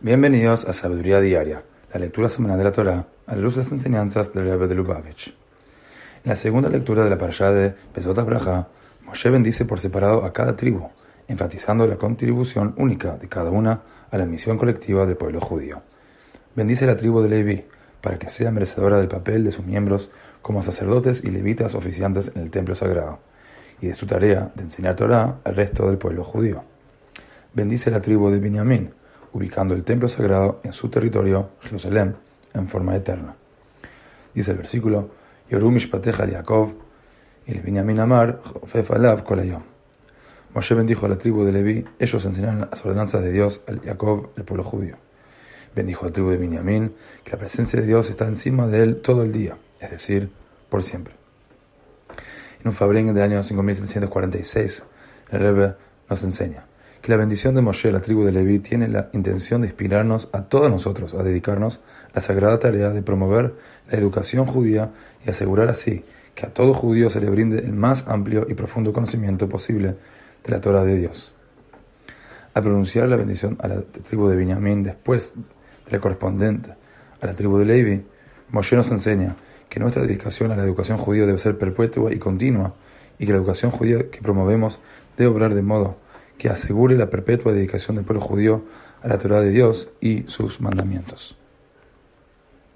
Bienvenidos a Sabiduría Diaria, la lectura semanal de la Torah a la luz de las enseñanzas del Rebbe de Lubavitch. En la segunda lectura de la parashá de Pesot Moshe bendice por separado a cada tribu, enfatizando la contribución única de cada una a la misión colectiva del pueblo judío. Bendice la tribu de Levi para que sea merecedora del papel de sus miembros como sacerdotes y levitas oficiantes en el templo sagrado, y de su tarea de enseñar Torah al resto del pueblo judío. Bendice la tribu de Binyamin, ubicando el templo sagrado en su territorio, Jerusalén, en forma eterna. Dice el versículo, Yorumish Pateja Yaakov, y le Binyamin Amar, Jofef Alav Kolayom. Moshe bendijo a la tribu de Leví, ellos enseñaron las ordenanzas de Dios al Jacob, el pueblo judío. Bendijo a la tribu de Binyamin, que la presencia de Dios está encima de él todo el día, es decir, por siempre. En un fabrín del año 5746, el Rebbe nos enseña la bendición de Moshe, la tribu de Leví, tiene la intención de inspirarnos a todos nosotros a dedicarnos a la sagrada tarea de promover la educación judía y asegurar así que a todo judío se le brinde el más amplio y profundo conocimiento posible de la Torah de Dios. Al pronunciar la bendición a la tribu de Benjamín después de la correspondiente a la tribu de Levi, Moshe nos enseña que nuestra dedicación a la educación judía debe ser perpetua y continua y que la educación judía que promovemos debe obrar de modo que asegure la perpetua dedicación del pueblo judío a la Torah de Dios y sus mandamientos.